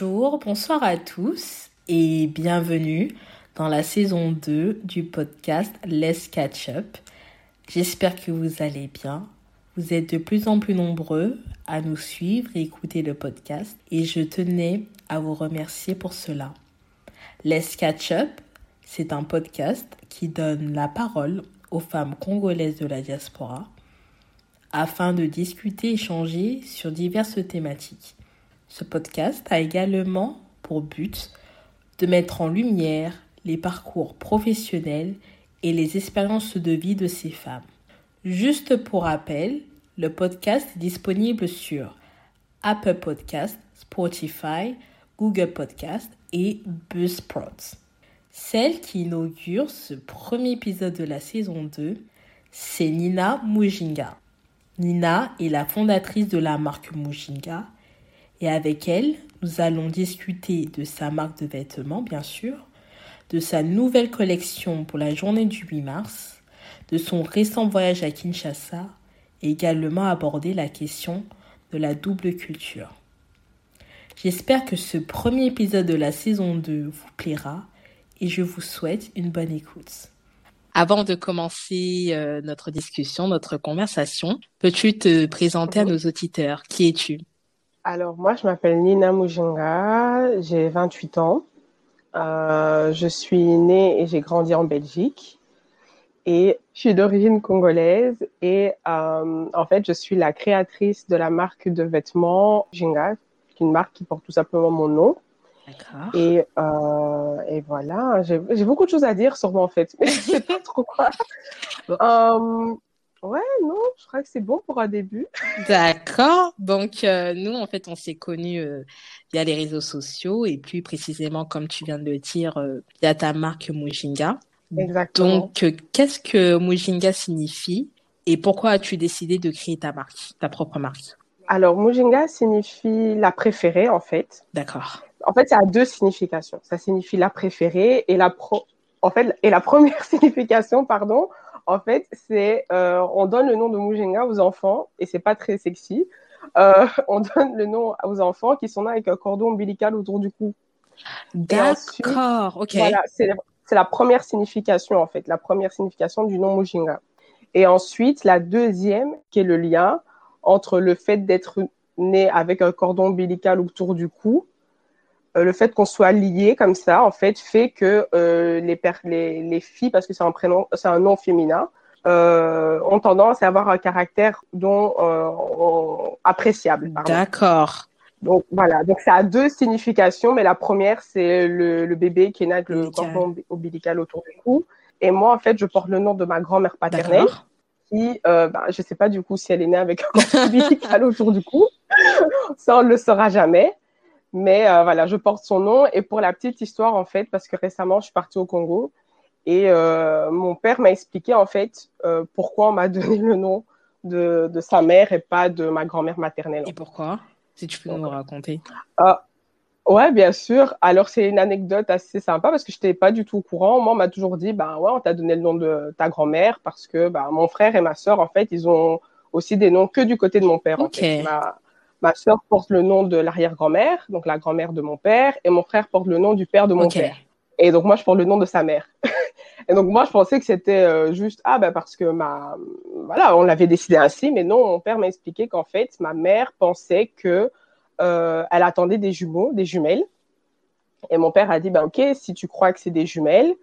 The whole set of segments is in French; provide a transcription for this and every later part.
Bonjour, bonsoir à tous et bienvenue dans la saison 2 du podcast Let's Catch Up. J'espère que vous allez bien. Vous êtes de plus en plus nombreux à nous suivre et écouter le podcast et je tenais à vous remercier pour cela. Let's Catch Up, c'est un podcast qui donne la parole aux femmes congolaises de la diaspora afin de discuter et échanger sur diverses thématiques. Ce podcast a également pour but de mettre en lumière les parcours professionnels et les expériences de vie de ces femmes. Juste pour rappel, le podcast est disponible sur Apple Podcast, Spotify, Google Podcast et Buzzsprout. Celle qui inaugure ce premier épisode de la saison 2, c'est Nina Mujinga. Nina est la fondatrice de la marque Mujinga et avec elle, nous allons discuter de sa marque de vêtements, bien sûr, de sa nouvelle collection pour la journée du 8 mars, de son récent voyage à Kinshasa et également aborder la question de la double culture. J'espère que ce premier épisode de la saison 2 vous plaira et je vous souhaite une bonne écoute. Avant de commencer euh, notre discussion, notre conversation, peux-tu te présenter à nos auditeurs? Qui es-tu? Alors, moi, je m'appelle Nina Mujinga, j'ai 28 ans. Euh, je suis née et j'ai grandi en Belgique. Et je suis d'origine congolaise et euh, en fait, je suis la créatrice de la marque de vêtements Mujinga, une marque qui porte tout simplement mon nom. Et, euh, et voilà, j'ai beaucoup de choses à dire sur moi en fait, mais je sais pas trop quoi. Ouais, non, je crois que c'est bon pour un début. D'accord. Donc euh, nous, en fait, on s'est connus euh, via les réseaux sociaux et plus précisément, comme tu viens de le dire, euh, via ta marque Mujinga. Exactement. Donc, qu'est-ce que Mujinga signifie et pourquoi as-tu décidé de créer ta marque, ta propre marque? Alors, Mujinga signifie la préférée en fait. D'accord. En fait, ça a deux significations. Ça signifie la préférée et la pro. En fait, et la première signification, pardon, en fait, c'est euh, on donne le nom de Mujinga aux enfants et c'est pas très sexy. Euh, on donne le nom aux enfants qui sont nés avec un cordon ombilical autour du cou. D'accord, ok. Voilà, c'est c'est la première signification en fait, la première signification du nom Mujinga. Et ensuite, la deuxième, qui est le lien entre le fait d'être né avec un cordon ombilical autour du cou, euh, le fait qu'on soit lié comme ça, en fait, fait que euh, les, les, les filles, parce que c'est un prénom, c'est un nom féminin, euh, ont tendance à avoir un caractère dont appréciable. D'accord. Donc voilà, donc ça a deux significations, mais la première c'est le, le, bébé qui est né avec le cordon ombilical autour du cou. Et moi en fait, je porte le nom de ma grand-mère paternelle, qui, euh, ben, je sais pas du coup si elle est née avec un cordon ombilical autour du cou, ça on le saura jamais. Mais euh, voilà, je porte son nom. Et pour la petite histoire en fait, parce que récemment je suis partie au Congo et euh, mon père m'a expliqué en fait euh, pourquoi on m'a donné le nom de, de sa mère et pas de ma grand-mère maternelle. Et pourquoi? Si tu peux nous raconter. Euh, ouais, bien sûr. Alors, c'est une anecdote assez sympa parce que je n'étais pas du tout au courant. Moi, on m'a toujours dit, bah ouais, on t'a donné le nom de ta grand-mère parce que bah, mon frère et ma sœur, en fait, ils ont aussi des noms que du côté de mon père. Okay. En fait. Ma, ma sœur porte le nom de l'arrière-grand-mère, donc la grand-mère de mon père, et mon frère porte le nom du père de mon okay. père. Et donc, moi, je porte le nom de sa mère. et donc, moi, je pensais que c'était euh, juste, ah, ben, parce que ma, voilà, on l'avait décidé ainsi, mais non, mon père m'a expliqué qu'en fait, ma mère pensait que, euh, elle attendait des jumeaux, des jumelles. Et mon père a dit, ben, ok, si tu crois que c'est des jumelles,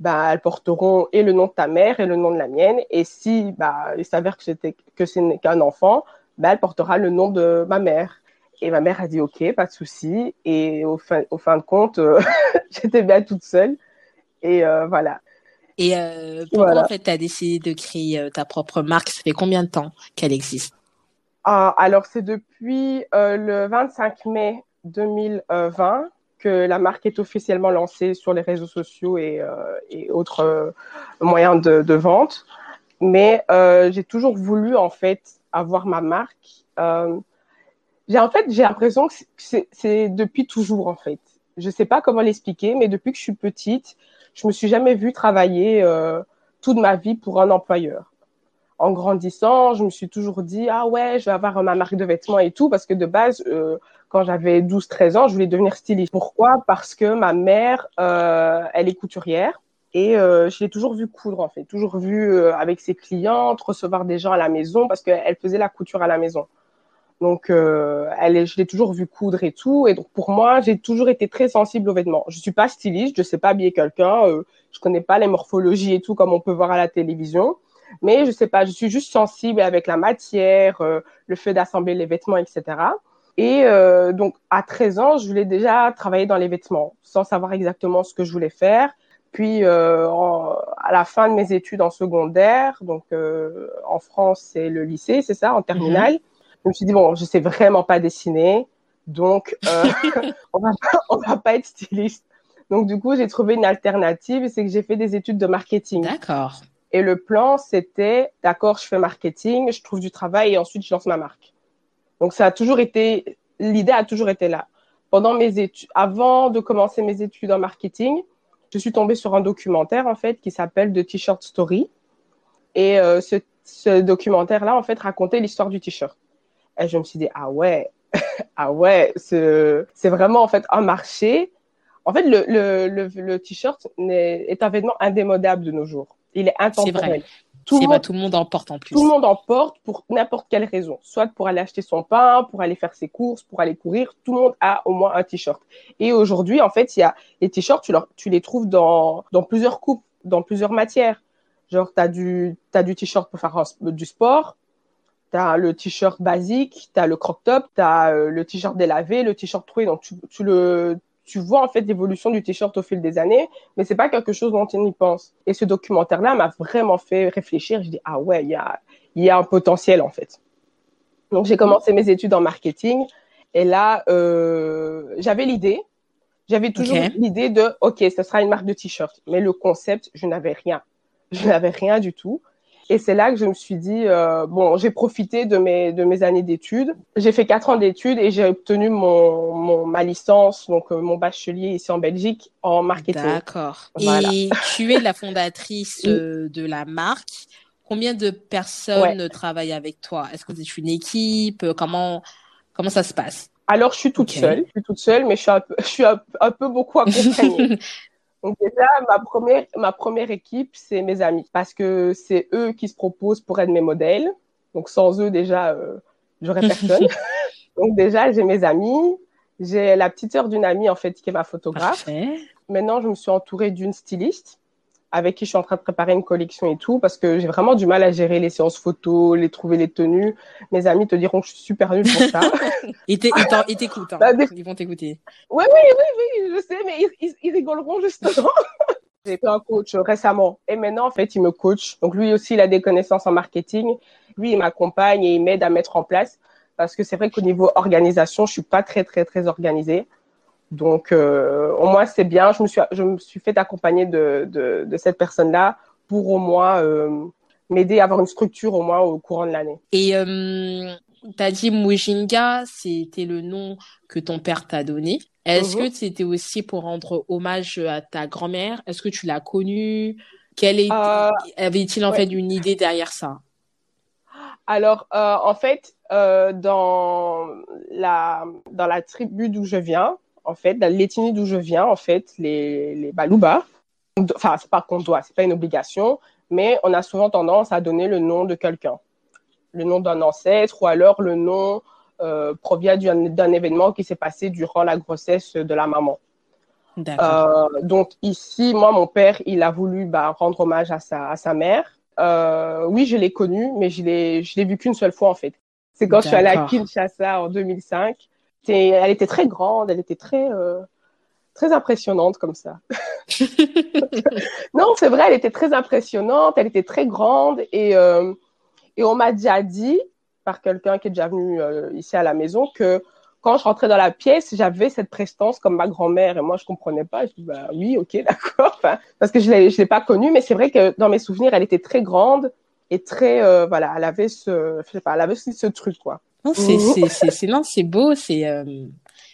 bah, elles porteront et le nom de ta mère et le nom de la mienne. Et si, bah, il s'avère que c'était, que ce n'est qu'un enfant, bah, elle portera le nom de ma mère. Et ma mère a dit OK, pas de souci. Et au fin, au fin de compte, euh, j'étais bien toute seule. Et euh, voilà. Et euh, pourquoi voilà. en fait tu as décidé de créer ta propre marque? Ça fait combien de temps qu'elle existe? Ah, Alors c'est depuis le 25 mai 2020 que la marque est officiellement lancée sur les réseaux sociaux et, et autres moyens de, de, vente. Mais j'ai toujours voulu en fait avoir ma marque j'ai en fait j'ai l'impression que c'est depuis toujours en fait. Je sais pas comment l'expliquer, mais depuis que je suis petite, je me suis jamais vue travailler euh, toute ma vie pour un employeur. En grandissant, je me suis toujours dit ah ouais, je vais avoir ma marque de vêtements et tout parce que de base, euh, quand j'avais 12-13 ans, je voulais devenir styliste. Pourquoi? Parce que ma mère, euh, elle est couturière et euh, je l'ai toujours vu coudre en fait, toujours vu euh, avec ses clientes, recevoir des gens à la maison parce qu'elle faisait la couture à la maison. Donc, euh, je l'ai toujours vu coudre et tout. Et donc, pour moi, j'ai toujours été très sensible aux vêtements. Je suis pas styliste, je sais pas habiller quelqu'un, euh, je connais pas les morphologies et tout comme on peut voir à la télévision. Mais je sais pas, je suis juste sensible avec la matière, le fait d'assembler les vêtements, etc. Et donc, à 13 ans, je voulais déjà travailler dans les vêtements, sans savoir exactement ce que je voulais faire. Puis, euh, à la fin de mes études en secondaire, donc euh, en France, c'est le lycée, c'est ça, en terminale. Mm-hmm. Je me suis dit bon, je sais vraiment pas dessiner, donc euh, on va pas, on va pas être styliste. Donc du coup, j'ai trouvé une alternative, c'est que j'ai fait des études de marketing. D'accord. Et le plan, c'était, d'accord, je fais marketing, je trouve du travail et ensuite je lance ma marque. Donc ça a toujours été, l'idée a toujours été là. Pendant mes études, avant de commencer mes études en marketing, je suis tombée sur un documentaire en fait qui s'appelle The T-shirt Story. Et euh, ce, ce documentaire-là, en fait, racontait l'histoire du t-shirt. Et je me suis dit, ah ouais, ah ouais, c'est vraiment en fait un marché. En fait, le, le, le, le t-shirt est un vêtement indémodable de nos jours. Il est intemporel. Vrai. Tout le, monde, tout le monde en porte en plus. Tout le monde en porte pour n'importe quelle raison. Soit pour aller acheter son pain, pour aller faire ses courses, pour aller courir. Tout le monde a au moins un t-shirt. Et aujourd'hui, en fait, il y a les t-shirts, tu, tu les trouves dans, dans plusieurs coupes, dans plusieurs matières. Genre, tu as du, as du t-shirt pour faire du sport, tu as le t-shirt basique, tu as le crop top, tu as euh, le t-shirt délavé, le t-shirt troué. Donc, tu, tu, le, tu vois en fait l'évolution du t-shirt au fil des années, mais c'est pas quelque chose dont on y pense. Et ce documentaire-là m'a vraiment fait réfléchir. Je dis ah ouais, il y a il y a un potentiel en fait. Donc j'ai commencé mes études en marketing et là euh, j'avais l'idée, j'avais toujours okay. l'idée de ok, ce sera une marque de t-shirt, mais le concept je n'avais rien, je n'avais rien du tout. Et c'est là que je me suis dit, euh, bon, j'ai profité de mes, de mes années d'études. J'ai fait quatre ans d'études et j'ai obtenu mon, mon, ma licence, donc euh, mon bachelier ici en Belgique, en marketing. D'accord. Voilà. Et tu es la fondatrice euh, de la marque. Combien de personnes ouais. travaillent avec toi? Est-ce que c'est une équipe? Comment, comment ça se passe? Alors, je suis toute okay. seule. Je suis toute seule, mais je suis un peu, je suis un, un peu beaucoup accompagnée. Donc déjà, ma première, ma première équipe, c'est mes amis, parce que c'est eux qui se proposent pour être mes modèles. Donc sans eux, déjà, euh, j'aurais personne. Donc déjà, j'ai mes amis, j'ai la petite sœur d'une amie, en fait, qui est ma photographe. Parfait. Maintenant, je me suis entourée d'une styliste avec qui je suis en train de préparer une collection et tout, parce que j'ai vraiment du mal à gérer les séances photos, les trouver les tenues. Mes amis te diront que je suis super nulle pour ça. ils t'écoutent, hein. bah, des... ils vont t'écouter. Oui, oui, oui, oui, je sais, mais ils, ils, ils rigoleront justement. j'ai fait un coach récemment et maintenant, en fait, il me coach. Donc lui aussi, il a des connaissances en marketing. Lui, il m'accompagne et il m'aide à mettre en place, parce que c'est vrai qu'au niveau organisation, je suis pas très, très, très organisée. Donc, euh, au moins, c'est bien. Je me suis, je me suis fait accompagner de, de, de cette personne-là pour au moins euh, m'aider à avoir une structure au moins au courant de l'année. Et euh, tu as dit Mujinga, c'était le nom que ton père t'a donné. Est-ce -hmm. que c'était aussi pour rendre hommage à ta grand-mère? Est-ce que tu l'as connue? Quelle est... Euh, avait-il en ouais. fait une idée derrière ça? Alors, euh, en fait, euh, dans la dans la tribu d'où je viens, en fait, dans l'ethnie d'où je viens, en fait, les, les Balouba, enfin, c'est pas qu'on doit, c'est pas une obligation, mais on a souvent tendance à donner le nom de quelqu'un, le nom d'un ancêtre, ou alors le nom euh, provient d'un événement qui s'est passé durant la grossesse de la maman. Euh, donc ici, moi, mon père, il a voulu bah, rendre hommage à sa, à sa mère. Euh, oui, je l'ai connu, mais je l'ai, je l'ai vu qu'une seule fois en fait. C'est quand je suis allée à Kinshasa en 2005 elle était très grande, elle était très, euh, très impressionnante comme ça. non, c'est vrai, elle était très impressionnante, elle était très grande et, euh, et on m'a déjà dit par quelqu'un qui est déjà venu euh, ici à la maison que quand je rentrais dans la pièce, j'avais cette prestance comme ma grand-mère et moi je comprenais pas. Je dis bah oui, ok, d'accord, enfin, parce que je l'ai, je l'ai pas connue, mais c'est vrai que dans mes souvenirs, elle était très grande et très, euh, voilà, elle avait ce, je sais pas, elle avait ce, ce truc quoi. Non, c'est, c'est, c'est, c'est, non, c'est beau, c'est, euh,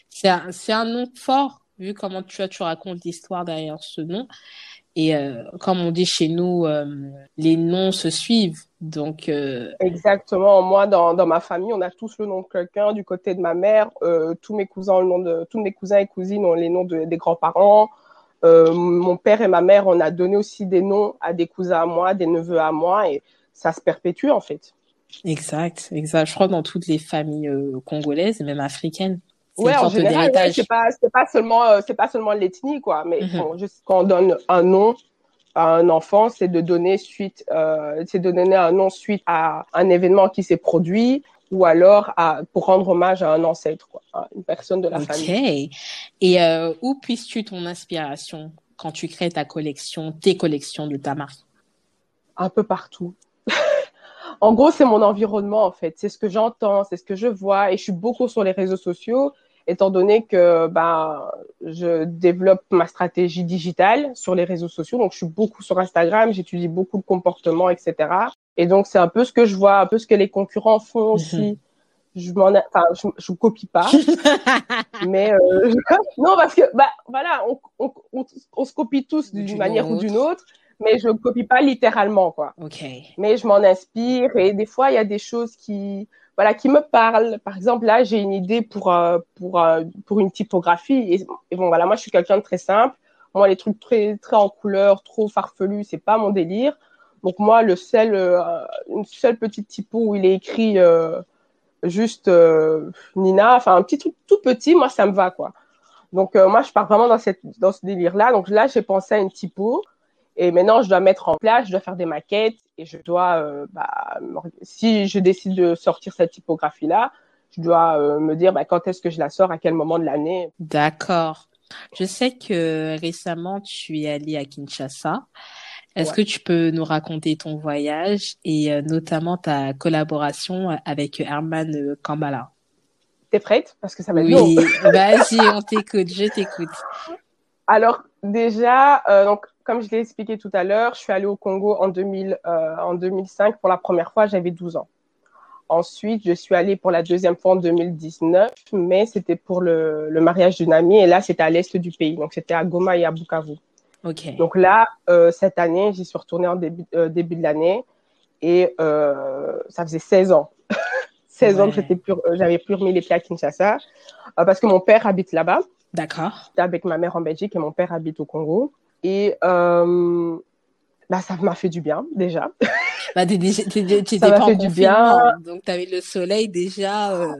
c'est un, c'est un nom fort, vu comment tu, tu racontes l'histoire derrière ce nom. Et euh, comme on dit chez nous, euh, les noms se suivent. Donc euh, exactement. Moi, dans, dans ma famille, on a tous le nom de quelqu'un. Du côté de ma mère, tous mes cousins, le nom de tous mes cousins et cousines ont les noms de, des grands-parents. mon père et ma mère, on a donné aussi des noms à des cousins à moi, des neveux à moi, et ça se perpétue en fait. Exact, exact. Je crois dans toutes les familles congolaises, même africaines. Ouais, en général, ouais, c'est pas, pas seulement, euh, c'est pas seulement l'ethnie, quoi. Mais mhm. bon, juste quand on donne un nom à un enfant, c'est de donner suite, euh, c'est de donner un nom suite à un événement qui s'est produit ou alors à, pour rendre hommage à un ancêtre, quoi, à une personne de la famille. Ok. Et euh, où puisses-tu ton inspiration quand tu crées ta collection, tes collections de ta marque Un peu partout. En gros, c'est mon environnement, en fait. C'est ce que j'entends, c'est ce que je vois. Et je suis beaucoup sur les réseaux sociaux étant donné que ben, je développe ma stratégie digitale sur les réseaux sociaux. Donc, je suis beaucoup sur Instagram, j'étudie beaucoup le comportement, etc. Et donc, c'est un peu ce que je vois, un peu ce que les concurrents font mhm. aussi. Je m'en, enfin, je, je copie pas, mais euh, non parce que bah voilà, on, on, on, on se copie tous d'une manière ou d'une autre, mais je copie pas littéralement quoi. Ok. Mais je m'en inspire et des fois il y a des choses qui voilà, qui me parle. Par exemple, là, j'ai une idée pour euh, pour euh, pour une typographie. Et, bon, voilà, moi, je suis quelqu'un de très simple. Moi, les trucs très très en couleur, trop farfelus, c'est pas mon délire. Donc moi, le seul euh, une seule petite typo où il est écrit juste Nina, enfin un petit truc tout petit, moi, ça me va quoi. Donc moi, je pars vraiment dans cette dans ce délire là. Donc là, j'ai pensé à une typo. Et maintenant, je dois mettre en place, je dois faire des maquettes et je dois, euh, bah, si je décide de sortir cette typographie-là, je dois euh, me dire bah, quand est-ce que je la sors, à quel moment de l'année. D'accord. Je sais que récemment, tu es allé à Kinshasa. Est-ce que tu peux nous raconter ton voyage et euh, notamment ta collaboration avec Herman Kambala T'es prête? Parce que ça va être Oui, vas-y, on t'écoute, je t'écoute. Alors déjà, euh, donc comme je l'ai expliqué tout à l'heure, je suis allée au Congo en, 2000, euh, en 2005 pour la première fois, j'avais 12 ans. Ensuite, je suis allée pour la deuxième fois en 2019, mais c'était pour le, le mariage d'une amie et là, c'était à l'est du pays, donc c'était à Goma et à Bukavu. Okay. Donc là, euh, cette année, j'y suis retournée en début, euh, début de l'année et euh, ça faisait 16 ans. 16 ouais. ans que j'étais plus, euh, j'avais plus remis les pieds à Kinshasa parce que mon père habite là-bas. D'accord. Avec ma mère en Belgique et mon père habite au Congo. Et euh, bah, ça m'a fait du bien déjà. Bah, tu n'étais pas en du bien. donc tu avais le soleil déjà. Euh...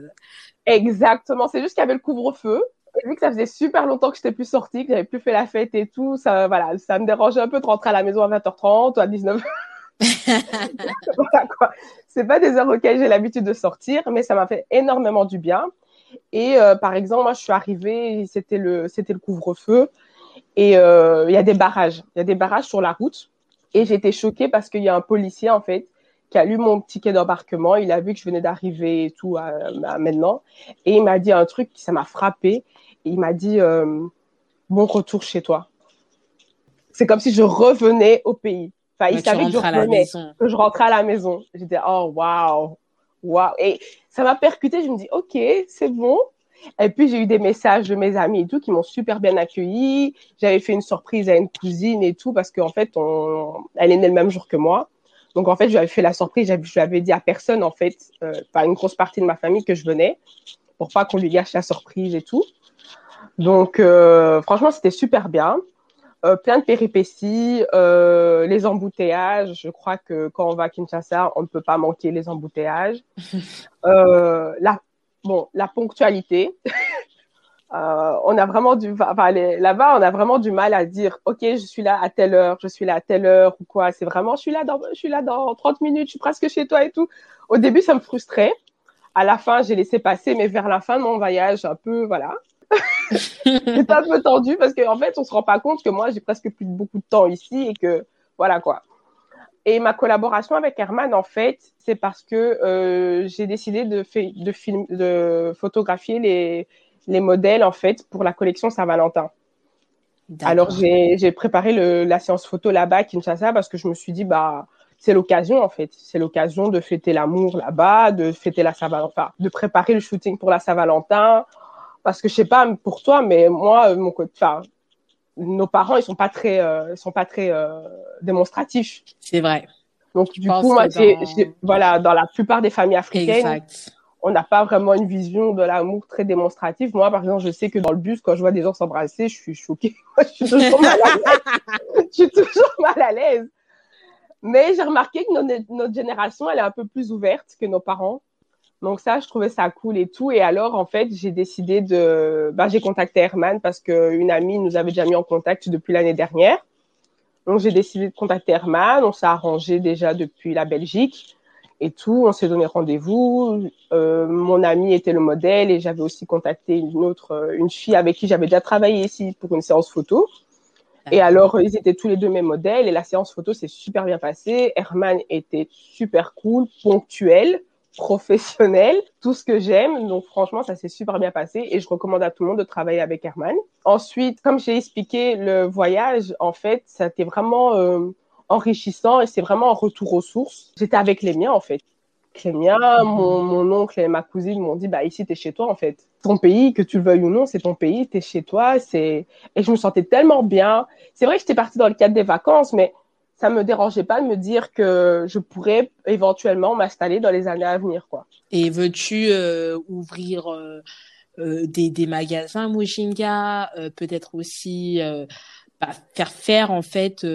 Exactement. C'est juste qu'il y avait le couvre-feu. Vu que ça faisait super longtemps que je n'étais plus sortie, que j'avais plus fait la fête et tout, ça, voilà, ça me dérangeait un peu de rentrer à la maison à 20h30 ou à 19h. voilà, quoi. C'est pas des heures auxquelles j'ai l'habitude de sortir, mais ça m'a fait énormément du bien. Et euh, par exemple, moi, je suis arrivée, c'était le, c'était le couvre-feu, et euh, il y a des barrages, il y a des barrages sur la route. Et j'étais choquée parce qu'il y a un policier en fait qui a lu mon ticket d'embarquement, il a vu que je venais d'arriver et tout à, à, maintenant, et il m'a dit un truc qui ça m'a frappé. il m'a dit euh, bon retour chez toi. C'est comme si je revenais au pays. Enfin, il savait que je revenais, que je rentrais à la maison. J'étais oh waouh waouh. Et ça m'a percuté. Je me dis, OK, c'est bon. Et puis, j'ai eu des messages de mes amis et tout qui m'ont super bien accueilli. J'avais fait une surprise à une cousine et tout parce qu'en fait, on... elle est née le même jour que moi. Donc, en fait, j'avais fait la surprise. Je lui avais dit à personne, en fait, euh, pas une grosse partie de ma famille que je venais pour pas qu'on lui gâche la surprise et tout. Donc, euh, franchement, c'était super bien. Euh, plein de péripéties, euh, les embouteillages. Je crois que quand on va à Kinshasa, on ne peut pas manquer les embouteillages. euh, la, bon, la ponctualité. euh, on a vraiment du, enfin, là-bas, on a vraiment du mal à dire, ok, je suis là à telle heure, je suis là à telle heure ou quoi. C'est vraiment, je suis là dans, je suis là dans 30 minutes, je suis presque chez toi et tout. Au début, ça me frustrait. À la fin, j'ai laissé passer, mais vers la fin de mon voyage, un peu, voilà, c'est un peu tendu parce qu'en en fait, on se rend pas compte que moi, j'ai presque plus beaucoup de temps ici et que voilà quoi. Et ma collaboration avec Herman, en fait, c'est parce que euh, j'ai décidé de, de, film, de photographier les, les modèles en fait pour la collection Saint-Valentin. Alors j'ai préparé le, la séance photo là-bas à Kinshasa parce que je me suis dit bah c'est l'occasion en fait, c'est l'occasion de fêter l'amour là-bas, de fêter la Saint-Valentin, de préparer le shooting pour la Saint-Valentin. Parce que je sais pas pour toi, mais moi, mon côté, enfin, nos parents, ils sont pas très, euh, sont pas très euh, démonstratifs. C'est vrai. Donc du coup, moi, voilà, dans la plupart des familles africaines, on n'a pas vraiment une vision de l'amour très démonstrative. Moi, par exemple, je sais que dans le bus, quand je vois des gens s'embrasser, je suis choquée. je suis toujours mal à l'aise. je suis toujours mal à l'aise. Mais j'ai remarqué que notre, notre génération, elle est un peu plus ouverte que nos parents. Donc ça, je trouvais ça cool et tout. Et alors, en fait, j'ai décidé de... Ben, j'ai contacté Herman parce qu'une amie nous avait déjà mis en contact depuis l'année dernière. Donc j'ai décidé de contacter Herman. On s'est arrangé déjà depuis la Belgique et tout. On s'est donné rendez-vous. Euh, mon ami était le modèle et j'avais aussi contacté une autre, euh, une fille avec qui j'avais déjà travaillé ici pour une séance photo. Et alors, ils étaient tous les deux mes modèles et la séance photo s'est super bien passée. Herman était super cool, ponctuel professionnel, tout ce que j'aime. Donc franchement, ça s'est super bien passé et je recommande à tout le monde de travailler avec Herman. Ensuite, comme j'ai expliqué, le voyage, en fait, ça a été vraiment euh, enrichissant et c'est vraiment un retour aux sources. J'étais avec les miens, en fait. Les miens, mon, mon oncle et ma cousine m'ont dit, bah ici, t'es chez toi, en fait. Ton pays, que tu le veuilles ou non, c'est ton pays, t'es chez toi. C'est Et je me sentais tellement bien. C'est vrai que j'étais partie dans le cadre des vacances, mais ça me dérangeait pas de me dire que je pourrais éventuellement m'installer dans les années à venir, quoi. Et veux-tu euh, ouvrir euh, euh, des, des magasins Mojinga, peut-être aussi bah, faire faire en fait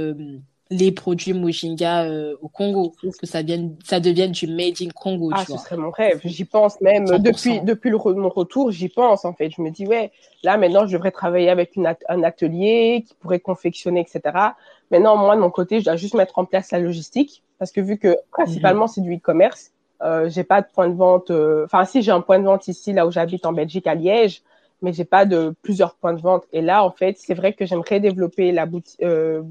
les produits Mojinga au Congo, que ça devienne ça devienne du made in Congo. Ah, ce serait mon rêve. J'y pense même depuis depuis le, mon retour, j'y pense en fait. Je me dis ouais, là maintenant je devrais travailler avec une un atelier qui pourrait confectionner, etc. Maintenant, moi, de mon côté, je dois juste mettre en place la logistique parce que vu que principalement c'est du e-commerce, euh, j'ai pas de point de vente. Euh, enfin, si j'ai un point de vente ici, là où j'habite en Belgique, à Liège, mais j'ai pas de plusieurs points de vente. Et là, en fait, c'est vrai que j'aimerais développer la boutique euh,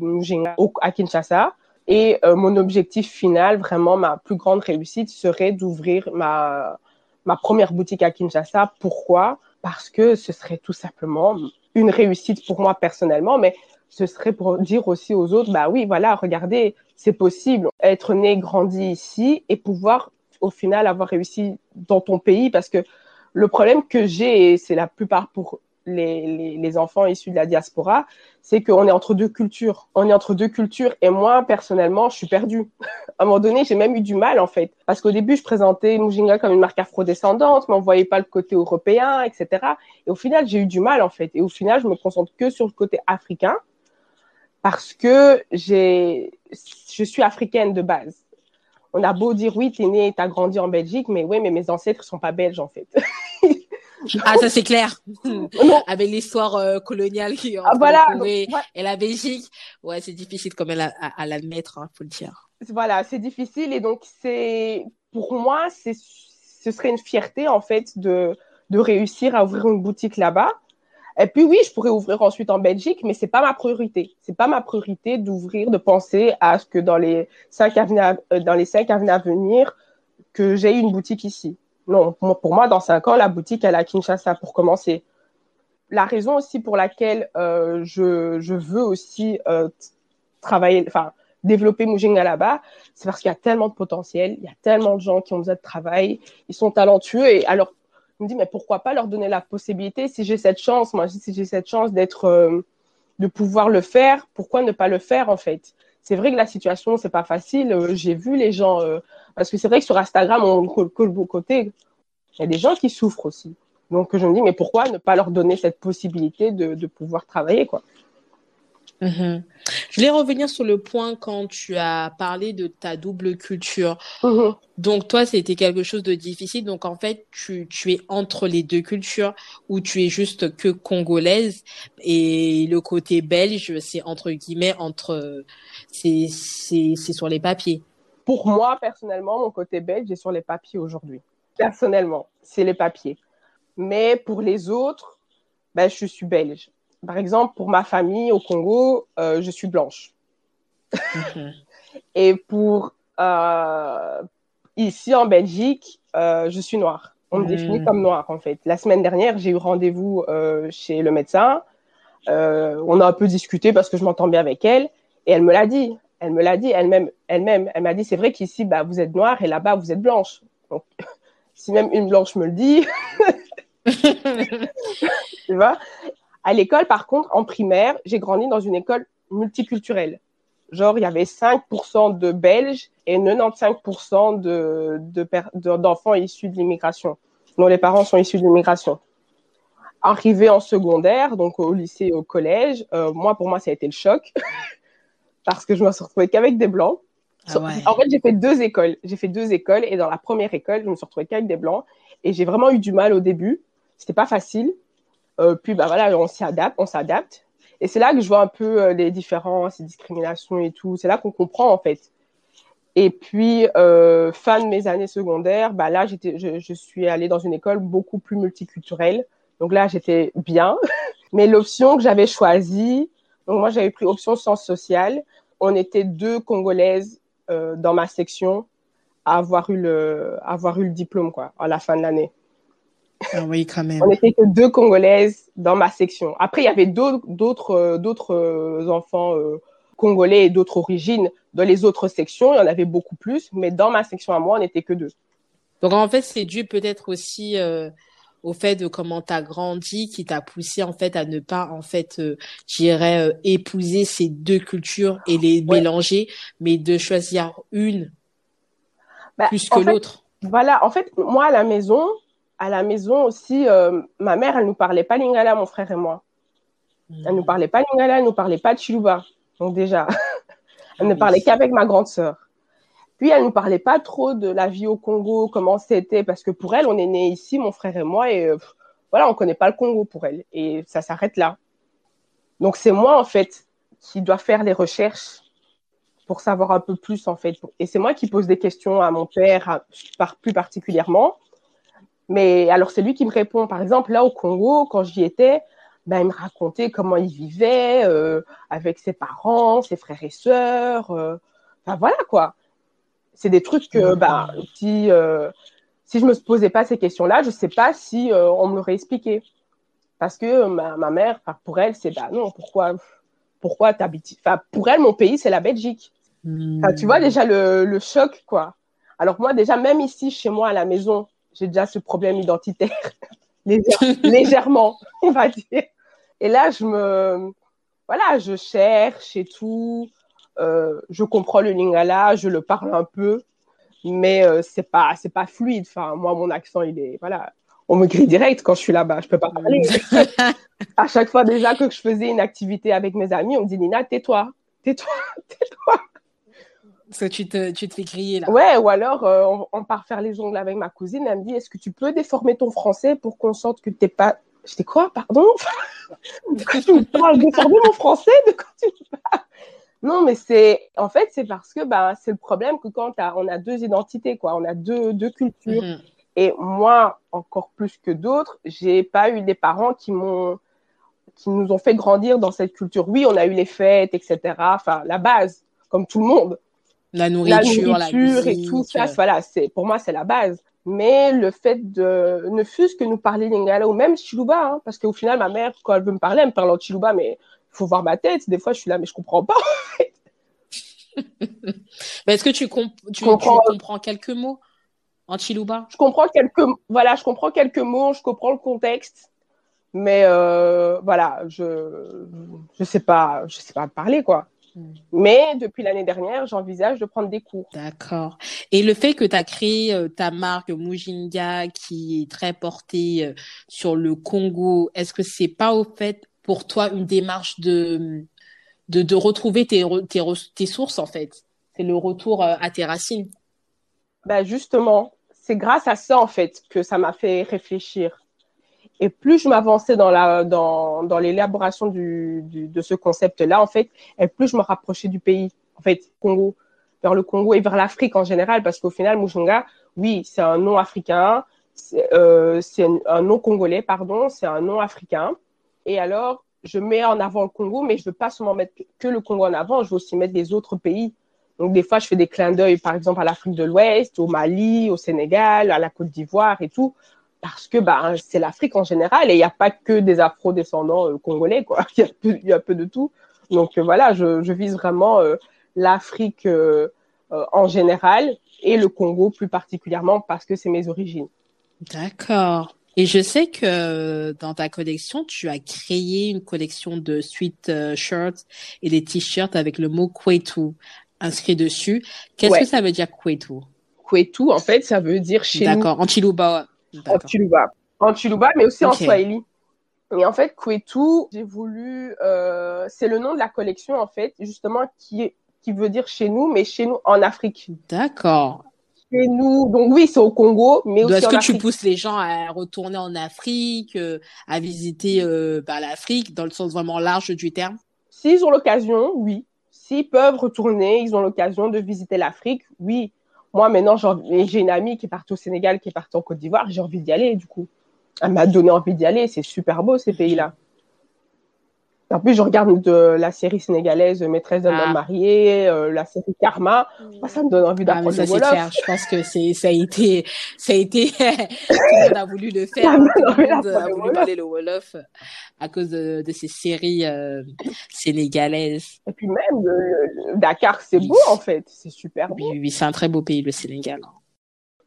à Kinshasa. Et euh, mon objectif final, vraiment ma plus grande réussite, serait d'ouvrir ma ma première boutique à Kinshasa. Pourquoi? Parce que ce serait tout simplement une réussite pour moi personnellement, mais ce serait pour dire aussi aux autres, bah oui, voilà, regardez, c'est possible, être né, grandi ici et pouvoir au final avoir réussi dans ton pays parce que le problème que j'ai, et c'est la plupart pour les, enfants issus de la diaspora, c'est qu'on est entre deux cultures. On est entre deux cultures et moi, personnellement, je suis perdue. à un moment donné, j'ai même eu du mal, en fait. Parce qu'au début, je présentais Mujinga comme une marque afro-descendante, mais on voyait pas le côté européen, etc. Et au final, j'ai eu du mal, en fait. Et au final, je me concentre que sur le côté africain parce que j'ai, je suis africaine de base. On a beau dire oui, t'es née, t'as grandi en Belgique, mais oui, mais mes ancêtres sont pas belges en fait. ah, ça c'est clair. Avec l'histoire euh, coloniale qui ah, voilà, et la Belgique, ouais, c'est difficile comme elle à, à, l'admettre, hein, faut le dire. Voilà, c'est difficile et donc c'est pour moi, c'est ce serait une fierté en fait de de réussir à ouvrir une boutique là-bas et puis oui, je pourrais ouvrir ensuite en Belgique, mais c'est pas ma priorité. C'est pas ma priorité d'ouvrir, de penser à ce que dans les cinq à, euh, dans les cinq années à venir, que j'ai une boutique ici. Non, pour moi, dans cinq ans, la boutique elle est à Kinshasa pour commencer. La raison aussi pour laquelle euh, je, je veux aussi euh, travailler, enfin développer Mujinga là-bas, c'est parce qu'il y a tellement de potentiel, il y a tellement de gens qui ont besoin de travail, ils sont talentueux et alors me dis mais pourquoi pas leur donner la possibilité si j'ai cette chance moi si j'ai cette chance d'être euh, de pouvoir le faire pourquoi ne pas le faire en fait? C'est vrai que la situation c'est pas facile euh, j'ai vu les gens euh, parce que c'est vrai que sur Instagram on le beau côté. Il y a des gens qui souffrent aussi. Donc je me dis mais pourquoi ne pas leur donner cette possibilité de, de pouvoir travailler quoi? Mhm. Je voulais revenir sur le point quand tu as parlé de ta double culture. Mhm. Donc toi, c'était quelque chose de difficile. Donc en fait, tu, tu es entre les deux cultures ou tu es juste que congolaise et le côté belge, c'est entre guillemets entre c'est sur les papiers. Pour moi personnellement, mon côté belge est sur les papiers aujourd'hui. Personnellement, c'est les papiers. Mais pour les autres, ben je suis belge par exemple, pour ma famille au Congo, euh, je suis blanche. Et pour euh, ici en Belgique, euh, je suis noire. On me définit hmm. comme noire en fait. La semaine dernière, j'ai eu rendez-vous chez le médecin. on a un peu discuté parce que je m'entends bien avec elle et elle me l'a dit. Elle me l'a dit elle-même. Elle-même, elle m'a dit c'est vrai qu'ici, bah, vous êtes noire et là-bas vous êtes blanche. Donc, si même une blanche me le dit, tu vois À l'école, par contre, en primaire, j'ai grandi dans une école multiculturelle. Genre, il y avait 5% de Belges et 95% de, de, d'enfants issus de l'immigration, dont les parents sont issus de l'immigration. Arrivé en secondaire, donc au lycée, au collège, euh, moi, pour moi, ça a été le choc parce que je me suis retrouvée qu'avec des blancs. Ah en fait, j'ai fait deux écoles. J'ai fait deux écoles et dans la première école, je me suis retrouvée qu'avec des blancs et j'ai vraiment eu du mal au début. C'était pas facile. Euh, puis bah voilà, on s'adapte, on s'adapte. Et c'est là que je vois un peu euh, les différences, les discriminations et tout. C'est là qu'on comprend en fait. Et puis euh, fin de mes années secondaires, bah là j'étais, je, suis allée dans une école beaucoup plus multiculturelle. Donc là j'étais bien. Mais l'option que j'avais choisie, donc moi j'avais pris option sciences sociales. On était deux Congolaises dans ma section à avoir eu le, à avoir eu le diplôme quoi à la fin de l'année. Ah oui, quand même. On n'était que deux Congolaises dans ma section. Après, il y avait d'autres, euh, d'autres euh, enfants euh, congolais et d'autres origines dans les autres sections. Il y en avait beaucoup plus, mais dans ma section à moi, on n'était que deux. Donc en fait, c'est dû peut-être aussi au fait de comment tu as grandi qui t'a poussé en fait à ne pas en fait euh, j'irais épouser ces deux cultures et les mélanger mais de choisir une bah, plus que l'autre. Voilà, en fait, moi à la maison, à la maison aussi, euh, ma mère, elle nous parlait pas lingala, mon frère et moi. Elle nous parlait pas lingala, elle nous parlait pas de chiluba. Donc déjà, elle ne parlait qu'avec ma grande sœur. Puis elle nous parlait pas trop de la vie au Congo, comment c'était, parce que pour elle, on est né ici, mon frère et moi, et euh, voilà, on connaît pas le Congo pour elle, et ça s'arrête là. Donc c'est moi en fait qui dois faire les recherches pour savoir un peu plus en fait, et c'est moi qui pose des questions à mon père, par, plus particulièrement. Mais alors, c'est lui qui me répond. Par exemple, là au Congo, quand j'y étais, ben, il me racontait comment il vivait euh, avec ses parents, ses frères et sœurs. Euh, voilà quoi. C'est des trucs que ben, si, euh, si je me posais pas ces questions-là, je ne sais pas si euh, on me l'aurait expliqué. Parce que ma, ma mère, pour elle, c'est bah non, pourquoi, pourquoi t'habites. Enfin, pour elle, mon pays, c'est la Belgique. Enfin, tu vois déjà le, le choc, quoi. Alors moi, déjà, même ici, chez moi, à la maison, j'ai déjà ce problème identitaire, légèrement, on va dire. Et là, je me, voilà, je cherche et tout. Euh, je comprends le lingala, je le parle un peu, mais euh, c'est pas, c'est pas fluide. Enfin, moi, mon accent, il est, voilà, on me grille direct quand je suis là-bas. Je peux pas parler. à chaque fois déjà que je faisais une activité avec mes amis, on me dit Nina, tais-toi, tais-toi, tais-toi. Parce que tu te, tu te fais crier là. Ouais, ou alors euh, on, part faire les ongles avec ma cousine. Elle me dit Est-ce que tu peux déformer ton français pour qu'on sente que t'es pas. Je dis quoi, pardon? De quoi tu me parles? Déformer mon français? De quoi tu me parles? Non, mais c'est. En fait, c'est parce que bah, c'est le problème que quand on a deux identités, quoi. On a deux, deux cultures. Mhm. Et moi, encore plus que d'autres, j'ai pas eu des parents qui m'ont qui nous ont fait grandir dans cette culture. Oui, on a eu les fêtes, etc. Enfin, la base, comme tout le monde. La nourriture, la nourriture et tout ça, voilà, c'est pour moi c'est la base. Mais le fait de ne fût-ce que nous parler lingala ou même chiluba, hein, parce qu'au final ma mère quand elle veut me parler, elle me parle en chiluba, mais il faut voir ma tête. Des fois je suis là, mais je comprends pas. mais est-ce que tu, tu, comprends... quelques mots en chiluba? Je comprends quelques, voilà, je comprends quelques mots, je comprends le contexte, mais euh, voilà, je je sais pas, je sais pas parler quoi. Mm. Mais depuis l'année dernière, j'envisage de prendre des cours. D'accord. Et le fait que tu as créé euh, ta marque Mujinga qui est très portée euh, sur le Congo, est-ce que c'est pas au fait pour toi une démarche de de, de retrouver tes, tes, tes sources en fait? C'est le retour euh, à tes racines. Ben justement, c'est grâce à ça en fait que ça m'a fait réfléchir. Et plus je m'avançais dans la dans, dans l'élaboration du, de ce concept-là, en fait, et plus je me rapprochais du pays, en fait, Congo, vers le Congo et vers l'Afrique en général, parce qu'au final, Mujunga, oui, c'est un nom africain, c'est euh, un nom congolais, pardon, c'est un nom africain. Et alors, je mets en avant le Congo, mais je veux pas seulement mettre que le Congo en avant, je veux aussi mettre les autres pays. Donc, des fois, je fais des clins d'œil, par exemple, à l'Afrique de l'Ouest, au Mali, au Sénégal, à la Côte d'Ivoire et tout, parce que bah, c'est l'Afrique en général et il n'y a pas que des afro-descendants euh, congolais, quoi. Il y, a peu, il y a peu de tout. Donc euh, voilà, je, je, vise vraiment euh, l'Afrique en général et le Congo plus particulièrement parce que c'est mes origines. D'accord. Et je sais que dans ta collection, tu as créé une collection de sweat shirts et des t-shirts avec le mot Kwetu inscrit dessus. Qu'est-ce que ça veut dire Kwetu Kwetu, en fait, ça veut dire chez nous. D'accord, en Chiluba. En. En Chiluba, mais aussi en Swahili. Et en fait, Kwetu, j'ai voulu, euh, c'est le nom de la collection en fait, justement qui qui veut dire chez nous, mais chez nous en Afrique. D'accord. Chez nous, donc oui, c'est au Congo, mais aussi Est-ce que tu pousses les gens à retourner en Afrique, euh, à visiter euh, bah, l'Afrique dans le sens vraiment large du terme? S'ils ont l'occasion, oui. S'ils peuvent retourner, ils ont l'occasion de visiter l'Afrique, oui. Moi, maintenant, j'ai une amie qui est partie au Sénégal, qui est partie en Côte d'Ivoire, j'ai envie d'y aller, du coup elle m'a donné envie d'y aller. C'est super beau ces pays-là. En plus, je regarde de la série sénégalaise Maîtresse d'un homme ah. marié, euh, la série Karma. ça me donne envie ah, d'apprendre ah, le Wolof. Je pense que c'est, ça a été, ça a été, tout le monde a voulu le faire. Tout le monde a voulu parler le Wolof à cause de, de ces séries euh, sénégalaises. Et puis même, Dakar, c'est beau en fait. C'est super beau. Oui, oui, c'est un très beau pays, le Sénégal.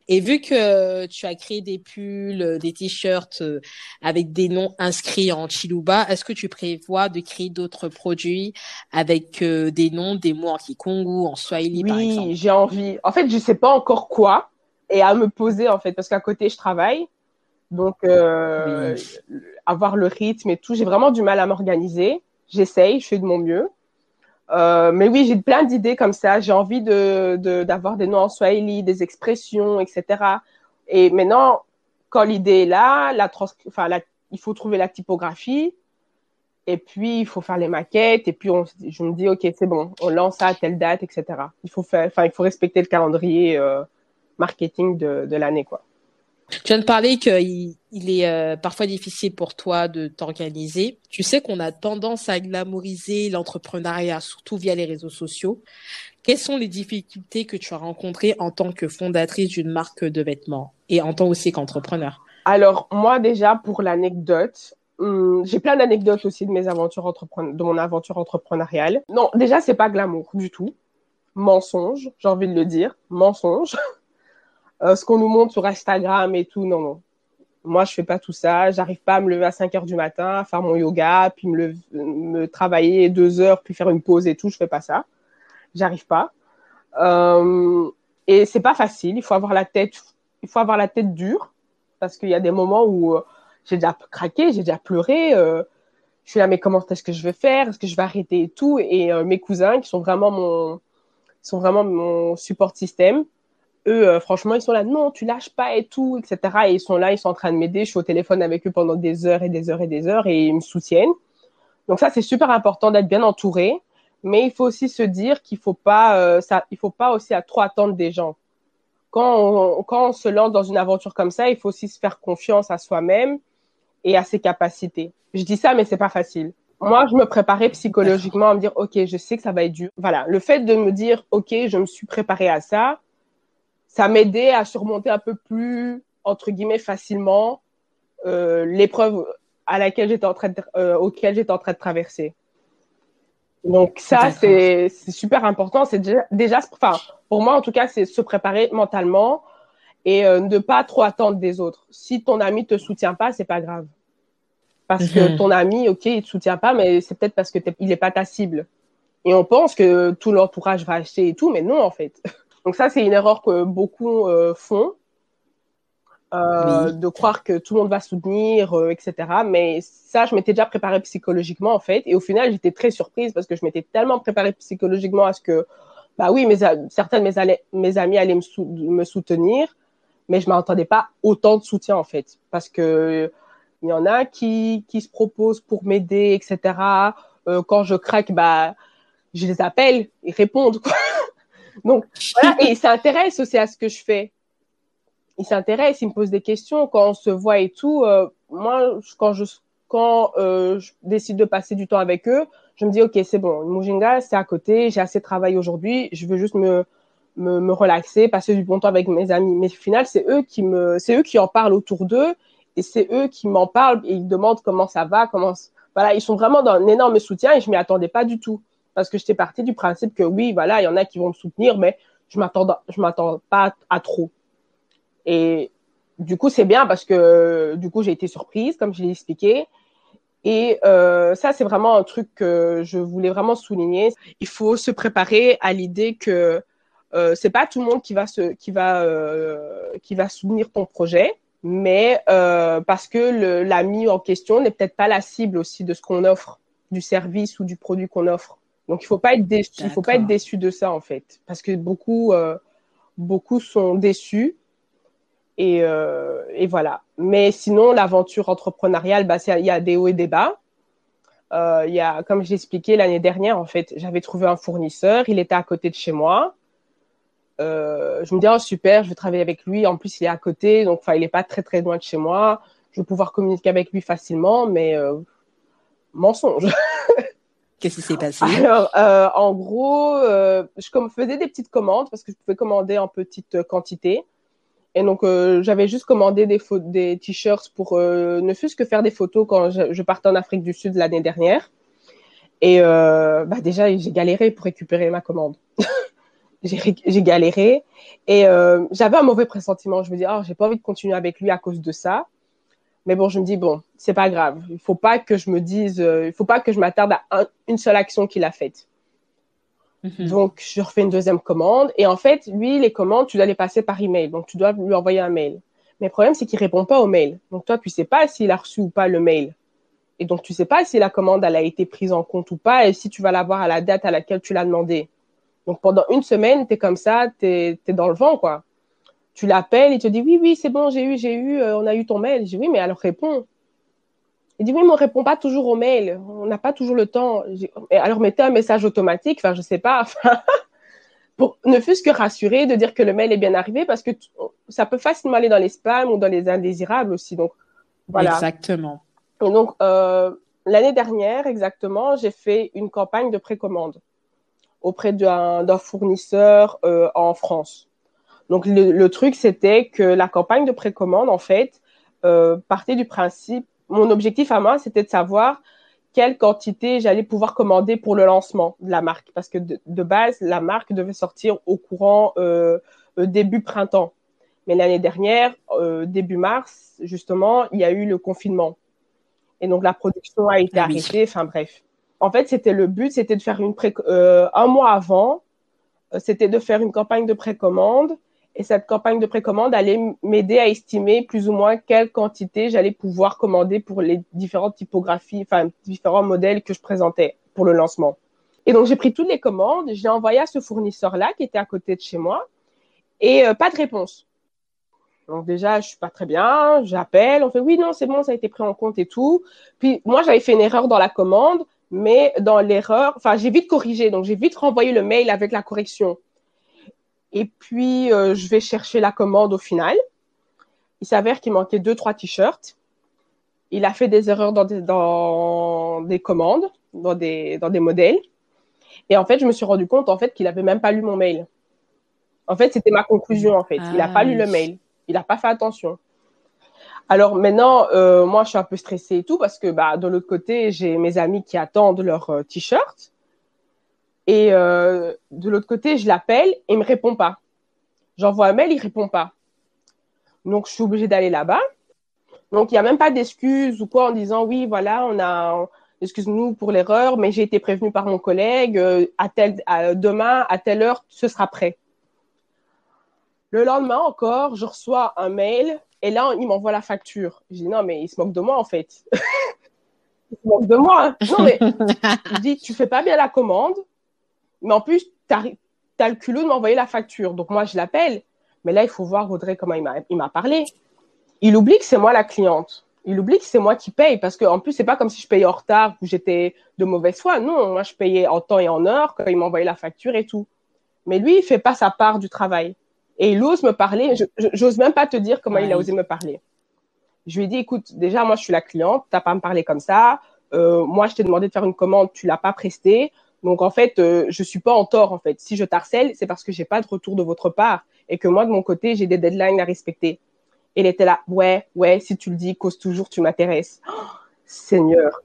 Et vu que tu as créé des pulls, des t-shirts euh, avec des noms inscrits en Chiluba, est-ce que tu prévois de créer d'autres produits avec euh, des noms, des mots en Kikongu, en Swahili par exemple? Oui, j'ai envie. En fait, je sais pas encore quoi et à me poser en fait parce qu'à côté je travaille. Donc euh, avoir le rythme et tout, j'ai vraiment du mal à m'organiser. J'essaye, je fais de mon mieux. Euh, mais oui, j'ai plein d'idées comme ça. J'ai envie de d'avoir des noms en swahili, des expressions, etc. Et maintenant, quand l'idée est là, la enfin, il faut trouver la typographie. Et puis, il faut faire les maquettes. Et puis, on, je me dis, OK, c'est bon, on lance ça à telle date, etc. Il faut faire, enfin, il faut respecter le calendrier euh, marketing de, de l'année, quoi. Tu viens de parler qu'il il est euh, parfois difficile pour toi de t'organiser. Tu sais qu'on a tendance à glamouriser l'entrepreneuriat, surtout via les réseaux sociaux. Quelles sont les difficultés que tu as rencontrées en tant que fondatrice d'une marque de vêtements et en tant aussi qu'entrepreneur? Alors moi déjà pour l'anecdote, hum, j'ai plein d'anecdotes aussi de mes aventures de mon aventure entrepreneuriale. Non, déjà c'est pas glamour du tout. Mensonge, j'ai envie de le dire, mensonge. Euh, ce qu'on nous montre sur Instagram et tout, non, non. Moi, je fais pas tout ça. J'arrive pas à me lever à 5 heures du matin, à faire mon yoga, puis me, me travailler deux heures, puis faire une pause et tout. Je fais pas ça. J'arrive pas. Euh, et c'est pas facile. Il faut avoir la tête, il faut avoir la tête dure parce qu'il y a des moments où euh, j'ai déjà craqué, j'ai déjà pleuré. Euh, je suis là, mais comment est-ce que je vais faire? Est-ce que je vais arrêter et tout? Et mes cousins, qui sont vraiment mon, sont vraiment mon support système, eux, euh, franchement, ils sont là, non, tu lâches pas et tout, etc. Et ils sont là, ils sont en train de m'aider. Je suis au téléphone avec eux pendant des heures et des heures et des heures et ils me soutiennent. Donc ça, c'est super important d'être bien entouré. Mais il faut aussi se dire qu'il faut pas, euh, ça, il faut pas aussi à trop attendre des gens. Quand on, quand on se lance dans une aventure comme ça, il faut aussi se faire confiance à soi-même et à ses capacités. Je dis ça, mais c'est pas facile. Moi, je me préparais psychologiquement à me dire, OK, je sais que ça va être dur. Voilà. Le fait de me dire, OK, je me suis préparé à ça, ça m'aidait à surmonter un peu plus entre guillemets facilement euh, l'épreuve à laquelle j'étais en train de, euh, auquel j'étais en train de traverser. Donc ça c'est super important. C'est déjà, déjà, enfin pour moi en tout cas c'est se préparer mentalement et euh, ne pas trop attendre des autres. Si ton ami te soutient pas, c'est pas grave. Parce que mhm. ton ami, ok, il te soutient pas, mais c'est peut-être parce que il est pas ta cible. Et on pense que tout l'entourage va acheter et tout, mais non en fait. Donc ça, c'est une erreur que beaucoup euh, font, euh, de croire que tout le monde va soutenir, euh, etc. Mais ça, je m'étais déjà préparée psychologiquement en fait, et au final, j'étais très surprise parce que je m'étais tellement préparée psychologiquement à ce que, bah oui, mes, certaines mes, mes amis allaient me, me soutenir, mais je m'attendais pas autant de soutien en fait, parce que il y en a qui qui se proposent pour m'aider, etc. Euh, quand je craque, bah je les appelle, ils répondent. Quoi. Donc, voilà, et il s'intéresse aussi à ce que je fais. Il s'intéresse, il me pose des questions quand on se voit et tout. Euh, moi, quand je quand euh, je décide de passer du temps avec eux, je me dis ok, c'est bon, Mujinga, c'est à côté, j'ai assez travaillé aujourd'hui, je veux juste me, me me relaxer, passer du bon temps avec mes amis. Mais au final, c'est eux qui me, c'est eux qui en parlent autour d'eux et c'est eux qui m'en parlent et ils demandent comment ça va, comment voilà, ils sont vraiment dans un énorme soutien et je m'y attendais pas du tout parce que j'étais partie du principe que oui, voilà, il y en a qui vont me soutenir, mais je m'attends, je m'attends pas à, trop. Et du coup, c'est bien parce que du coup, j'ai été surprise, comme je l'ai expliqué. Et euh, ça, c'est vraiment un truc que je voulais vraiment souligner. Il faut se préparer à l'idée que euh, c'est pas tout le monde qui va se, qui va, euh, qui va soutenir ton projet, mais euh, parce que l'ami en question n'est peut-être pas la cible aussi de ce qu'on offre, du service ou du produit qu'on offre. Donc il faut pas être déçu, il faut pas être déçu de ça en fait, parce que beaucoup, euh, beaucoup sont déçus et, euh, et voilà. Mais sinon, l'aventure entrepreneuriale, bah, il y a des hauts et des bas. Euh, il y a, comme j'ai expliqué l'année dernière, en fait, j'avais trouvé un fournisseur, il était à côté de chez moi. Je me dis, oh super, je vais travailler avec lui. En plus, il est à côté, donc enfin, il n'est pas très très loin de chez moi. Je vais pouvoir communiquer avec lui facilement, mais mensonge. Qu'est-ce qui s'est passé? Alors, euh, en gros, euh, je faisais des petites commandes parce que je pouvais commander en petite quantité. Et donc, euh, j'avais juste commandé des, t-shirts pour euh, ne fût-ce que faire des photos quand je, partais en Afrique du Sud l'année dernière. Et euh, bah déjà, j'ai galéré pour récupérer ma commande. j'ai galéré et euh, j'avais un mauvais pressentiment. Je me dis, oh, j'ai pas envie de continuer avec lui à cause de ça. Mais bon, je me dis bon, c'est pas grave. Il faut pas que je me dise, euh, il faut pas que je m'attarde à un, une seule action qu'il a faite. Mm-hmm. Donc, je refais une deuxième commande. Et en fait, lui, les commandes, tu dois les passer par email. Donc, tu dois lui envoyer un mail. Mais le problème, c'est qu'il répond pas au mail. Donc, toi, tu sais pas s'il a reçu ou pas le mail. Et donc, tu sais pas si la commande, elle a été prise en compte ou pas et si tu vas l'avoir à la date à laquelle tu l'as demandé. Donc, pendant une semaine, tu es comme ça, tu es, dans le vent, quoi. Tu l'appelles, il te dit, oui, oui, c'est bon, j'ai eu, j'ai eu, euh, on a eu ton mail. Dis, oui, mais alors réponds. Il dit oui, mais on répond pas toujours aux mails. On n'a pas toujours le temps. Alors mettez un message automatique. Enfin, je sais pas. pour ne fût-ce que rassurer, de dire que le mail est bien arrivé, parce que ça peut facilement aller dans les spams ou dans les indésirables aussi. Donc voilà. Exactement. Et donc euh, l'année dernière, exactement, j'ai fait une campagne de précommande auprès d'un fournisseur euh, en France. Donc le, le truc, c'était que la campagne de précommande, en fait, euh, partait du principe mon objectif à moi, c'était de savoir quelle quantité j'allais pouvoir commander pour le lancement de la marque. Parce que de, de base, la marque devait sortir au courant euh, euh début printemps. Mais l'année dernière, euh, début mars, justement, il y a eu le confinement. Et donc, la production a été ah arrêtée. Enfin, bref. En fait, c'était le but, c'était de faire une pré un mois avant, c'était de faire une campagne de précommande et cette campagne de précommande allait m'aider à estimer plus ou moins quelle quantité j'allais pouvoir commander pour les différentes typographies, enfin différents modèles que je présentais pour le lancement. Et donc j'ai pris toutes les commandes, j'ai envoyé à ce fournisseur-là qui était à côté de chez moi et euh, pas de réponse. Donc déjà, je suis pas très bien, j'appelle, on fait oui, non, c'est bon, ça a été pris en compte et tout. Puis moi, j'avais fait une erreur dans la commande, mais dans l'erreur, enfin, j'ai vite corrigé, donc j'ai vite renvoyé le mail avec la correction. Et puis, euh, je vais chercher la commande au final. Il s'avère qu'il manquait deux, trois t-shirts. Il a fait des erreurs dans des, dans des commandes, dans des, dans des modèles. Et en fait, je me suis rendu compte en fait qu'il avait même pas lu mon mail. En fait, c'était ma conclusion en fait. il n'a pas lu le mail. Il n'a pas fait attention. Alors maintenant, euh, moi, je suis un peu stressée et tout parce que bah, de l'autre côté, j'ai mes amis qui attendent leur euh, t-shirt. Et euh, de l'autre côté, je l'appelle et il me répond pas. J'envoie un mail, il répond pas. Donc, je suis obligée d'aller là-bas. Donc, il n'y a même pas d'excuse ou quoi en disant oui, voilà, on a, excuse-nous pour l'erreur, mais j'ai été prévenue par mon collègue, euh, à tel, à, demain, à telle heure, ce sera prêt. Le lendemain encore, je reçois un mail et là, il m'envoie la facture. Je dis non, mais il se moque de moi en fait. il se moque de moi. Hein. Non, mais je dis, tu fais pas bien la commande, mais en plus, tu as, le culot de m'envoyer la facture. Donc moi, je l'appelle. Mais là, il faut voir Audrey comment il m'a parlé. Il oublie que c'est moi la cliente. Il oublie que c'est moi qui paye parce qu'en plus, c'est pas comme si je payais en retard ou j'étais de mauvaise foi. Non, moi, je payais en temps et en heure quand il m'envoyait la facture et tout. Mais lui, il fait pas sa part du travail. Et il ose me parler. J'ose même pas te dire comment il a osé me parler. Je lui ai dit, écoute, déjà, moi, je suis la cliente. T'as pas à me parler comme ça. Euh, moi, je t'ai demandé de faire une commande, tu l'as pas prestée. Donc en fait, euh, je suis pas en tort en fait. Si je t'harcèle, c'est parce que j'ai pas de retour de votre part et que moi de mon côté, j'ai des deadlines à respecter. Et il était là, ouais, ouais, si tu le dis, cause toujours, tu m'intéresses. Oh, Seigneur.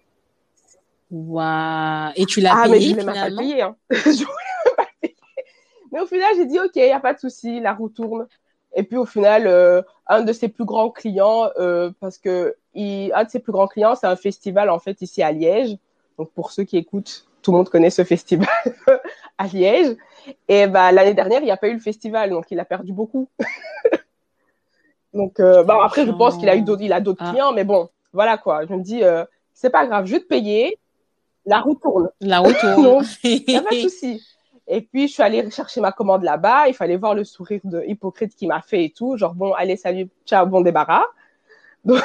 Waouh. Et tu l'as ah, payé mais je voulais pas payer. Hein. je voulais pas payer. Mais au final, j'ai dit, ok, y a pas de souci, la roue tourne. Et puis au final, euh, un de ses plus grands clients, euh, parce que il, un de ses plus grands clients, c'est un festival en fait ici à Liège. Donc pour ceux qui écoutent, tout le monde connaît ce festival à Liège. Et bah l'année dernière, il n'y a pas eu le festival, donc il a perdu beaucoup. donc euh, bah, après, je pense qu'il a eu d'autres, il a d'autres ah. clients, mais bon, voilà quoi. Je me dis, euh, c'est pas grave, je vais te payer. La roue tourne. La roue tourne. N'y a pas de souci. Et puis, je suis allée chercher ma commande là-bas. Il fallait voir le sourire de hypocrite qui m'a fait et tout. Genre, bon, allez, salut, ciao, bon débarras. Donc,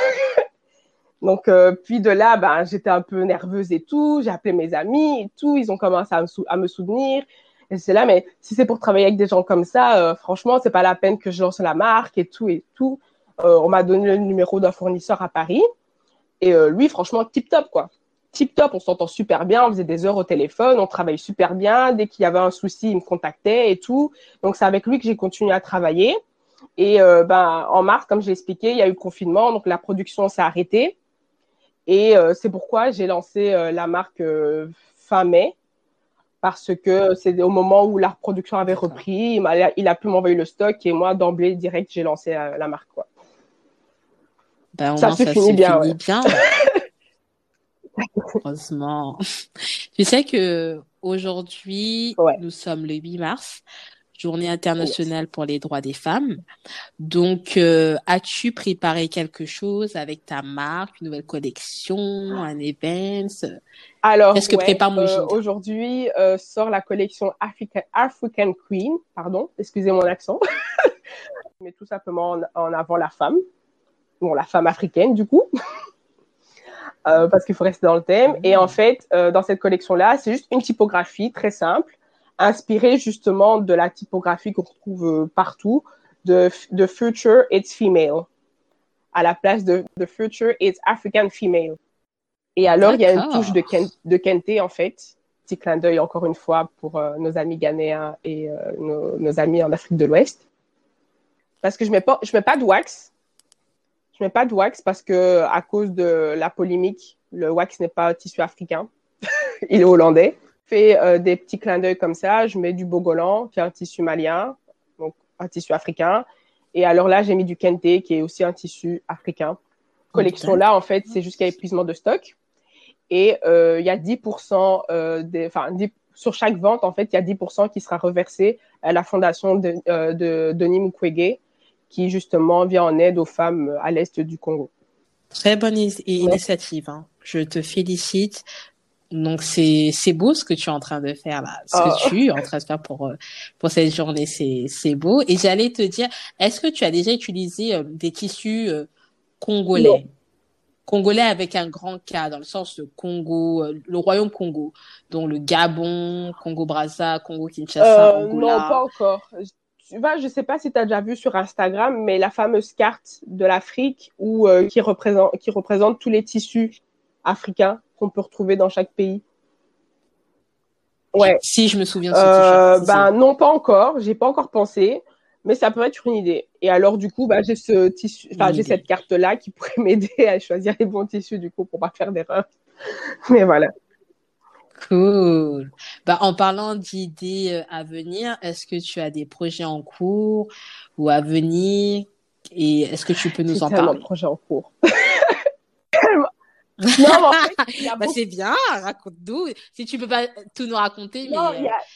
donc euh, puis de là, ben, j'étais un peu nerveuse et tout. J'ai appelé mes amis et tout. Ils ont commencé à me, à me soutenir. Et c'est là, mais si c'est pour travailler avec des gens comme ça, euh, franchement, c'est pas la peine que je lance la marque et tout et tout. Euh, on m'a donné le numéro d'un fournisseur à Paris. Et euh, lui, franchement, tip top, quoi tip top, on s'entend super bien, on faisait des heures au téléphone, on travaille super bien. Dès qu'il y avait un souci, il me contactait et tout. Donc c'est avec lui que j'ai continué à travailler. Et ben en mars, comme j'ai expliqué, il y a eu le confinement, donc la production s'est arrêtée. Et euh, c'est pourquoi j'ai lancé euh, la marque fin mai, parce que c'est au moment où la production avait repris, il a, il a pu m'envoyer le stock et moi d'emblée direct j'ai lancé la, marque quoi. Ben, ça, se finit bien. bien. Heureusement. tu sais que aujourd'hui, nous sommes le 8 mars, journée internationale pour les droits des femmes. Donc, euh, as-tu préparé quelque chose avec ta marque, une nouvelle collection, un event? Alors, qu'est-ce que prépare euh, Aujourd'hui euh, sort la collection African, African Queen. Pardon, excusez mon accent. Mais tout simplement en avant la femme. Bon, la femme africaine, du coup. Euh, parce qu'il faut rester dans le thème. Et en fait, euh, dans cette collection-là, c'est juste une typographie très simple, inspirée justement de la typographie qu'on retrouve euh, partout, de, de Future It's Female, à la place de The Future It's African Female. Et alors, il y a une touche de, de Kente, en fait. Petit clin d'œil, encore une fois, pour nos amis ghanéens et nos, nos, amis en Afrique de l'Ouest. Parce que je mets pas, je mets pas de wax, je mets pas de wax parce que à cause de la polémique, le wax n'est pas tissu africain, il est hollandais. Fais euh, des petits clins d'œil comme ça. Je mets du bogolan, qui est un tissu malien, donc un tissu africain. Et alors là, j'ai mis du kente, qui est aussi un tissu africain. Collection là, en fait, c'est jusqu'à épuisement de stock. Et euh, il y a 10%, euh, des, enfin, sur chaque vente, en fait, il y a 10% qui sera reversé à la fondation de, euh, de Denis Mukwege, qui justement vient en aide aux femmes à l'est du Congo. Très bonne initiative. Hein. Je te félicite. Donc c'est c'est beau ce que tu es en train de faire là, ce que oh. tu es en train de faire pour euh, pour cette journée, c'est c'est beau. Et j'allais te dire, est-ce que tu as déjà utilisé euh, des tissus euh, congolais? Congolais avec un grand K, dans le sens de Congo, le royaume Congo, dont le Gabon, Congo-Brazza, Congo-Kinshasa, Angola. Non, pas encore tu vois, je sais pas si tu as déjà vu sur Instagram, mais la fameuse carte de l'Afrique où qui représente qui représente tous les tissus africains qu'on peut retrouver dans chaque pays. Ouais. Si je me souviens. Euh, ben non, pas encore. J'ai pas encore pensé, mais ça peut être une idée. Et alors du coup, bah j'ai ce tissu, enfin j'ai cette carte là qui pourrait m'aider à choisir les bons tissus du coup pour pas faire d'erreur. Mais voilà. Cool. Bah, en parlant d'idées euh, à venir, est-ce que tu as des projets en cours ou à venir? Et est-ce que tu peux nous en parler de projets en cours. non, en fait, bah, c'est bien, raconte-nous. Si tu peux pas tout nous raconter, mais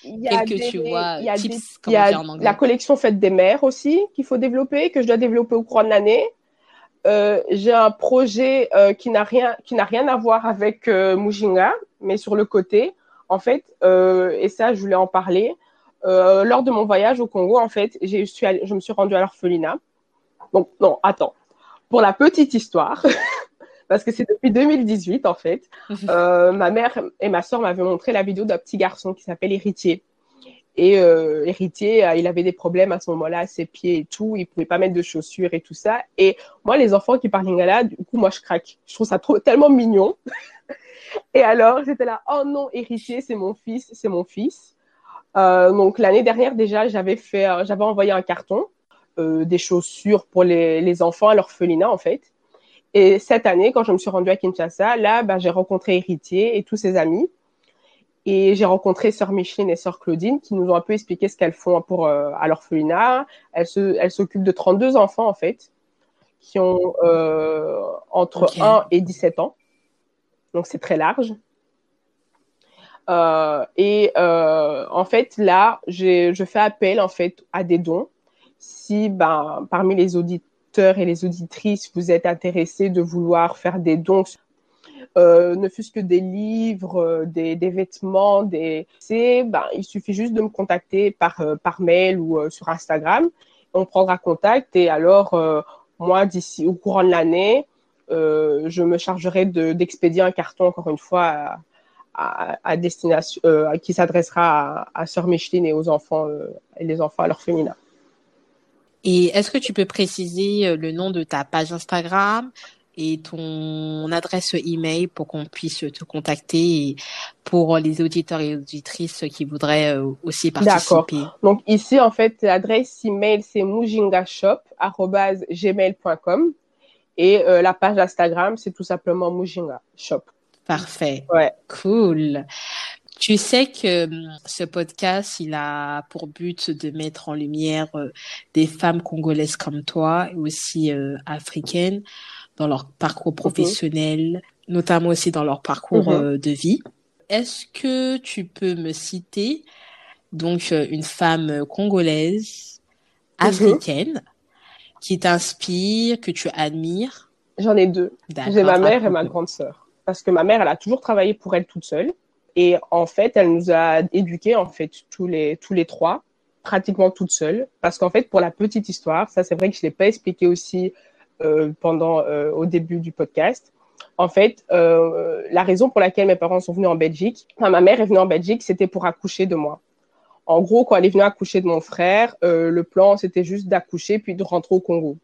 il y a, y a quelques, tu vois, y a tips, y a La collection Fête des mères aussi, qu'il faut développer, que je dois développer au cours de l'année. Euh, j'ai un projet euh, qui n'a rien qui n'a rien à voir avec euh, Mujinga, mais sur le côté, en fait, euh, et ça, je voulais en parler. Euh, lors de mon voyage au Congo, en fait, je, suis je me suis rendue à l'orphelinat. Donc, non, attends. Pour la petite histoire, parce que c'est depuis 2018, en fait, euh, ma mère et ma soeur m'avaient montré la vidéo d'un petit garçon qui s'appelle Héritier. Et euh, Héritier, euh, il avait des problèmes à ce moment-là à ses pieds et tout. Il pouvait pas mettre de chaussures et tout ça. Et moi, les enfants qui parlent lingala, du coup, moi, je craque. Je trouve ça trop, tellement mignon. Et alors, j'étais là, oh non, héritier, c'est mon fils, c'est mon fils. Euh, donc l'année dernière déjà, j'avais fait, euh, j'avais envoyé un carton, euh, des chaussures pour les, les enfants à l'orphelinat en fait. Et cette année, quand je me suis rendue à Kinshasa, là, bah, j'ai rencontré Héritier et tous ses amis. Et j'ai rencontré sœur Micheline et sœur Claudine qui nous ont un peu expliqué ce qu'elles font pour euh, à l'orphelinat. Elles s'occupent de 32 enfants en fait, qui ont euh, entre Ok. 1 et 17 ans. Donc c'est très large. Euh, et euh, en fait là, je fais appel en fait à des dons. Si ben parmi les auditeurs et les auditrices vous êtes intéressés de vouloir faire des dons euh, ne fût-ce que des livres, euh, des, vêtements, des ben il suffit juste de me contacter par euh, par mail ou sur Instagram. On prendra contact et alors moi d'ici au courant de l'année, je me chargerai de d'expédier un carton encore une fois à, à, à qui s'adressera à, à sœur Micheline et aux enfants et les enfants à leur féminin. Et est-ce que tu peux préciser euh, le nom de ta page Instagram et ton adresse email pour qu'on puisse te contacter et pour les auditeurs et auditrices qui voudraient euh, aussi D'accord. participer? Donc ici, en fait, l'adresse email, c'est mujingashop.gmail.com et euh, la page Instagram, c'est tout simplement Mujinga Shop. Parfait. Ouais. Cool. Tu sais que hum, ce podcast, il a pour but de mettre en lumière euh, des femmes congolaises comme toi et aussi euh, africaines dans leur parcours professionnel, notamment aussi dans leur parcours Mhm. euh, de vie. Est-ce que tu peux me citer donc une femme congolaise, Mhm. africaine, qui t'inspire, que tu admires? J'en ai deux. J'ai ma mère et ma grande sœur. Parce que ma mère, elle a toujours travaillé pour elle toute seule. Et en fait, elle nous a éduqués, en fait, tous les, tous les trois, pratiquement toutes seules. Parce qu'en fait, pour la petite histoire, ça, c'est vrai que je l'ai pas expliqué aussi euh, pendant, euh, au début du podcast. En fait, euh, la raison pour laquelle mes parents sont venus en Belgique, enfin, ma mère est venue en Belgique, c'était pour accoucher de moi. En gros, quand elle est venue accoucher de mon frère, le plan, c'était juste d'accoucher puis de rentrer au Congo.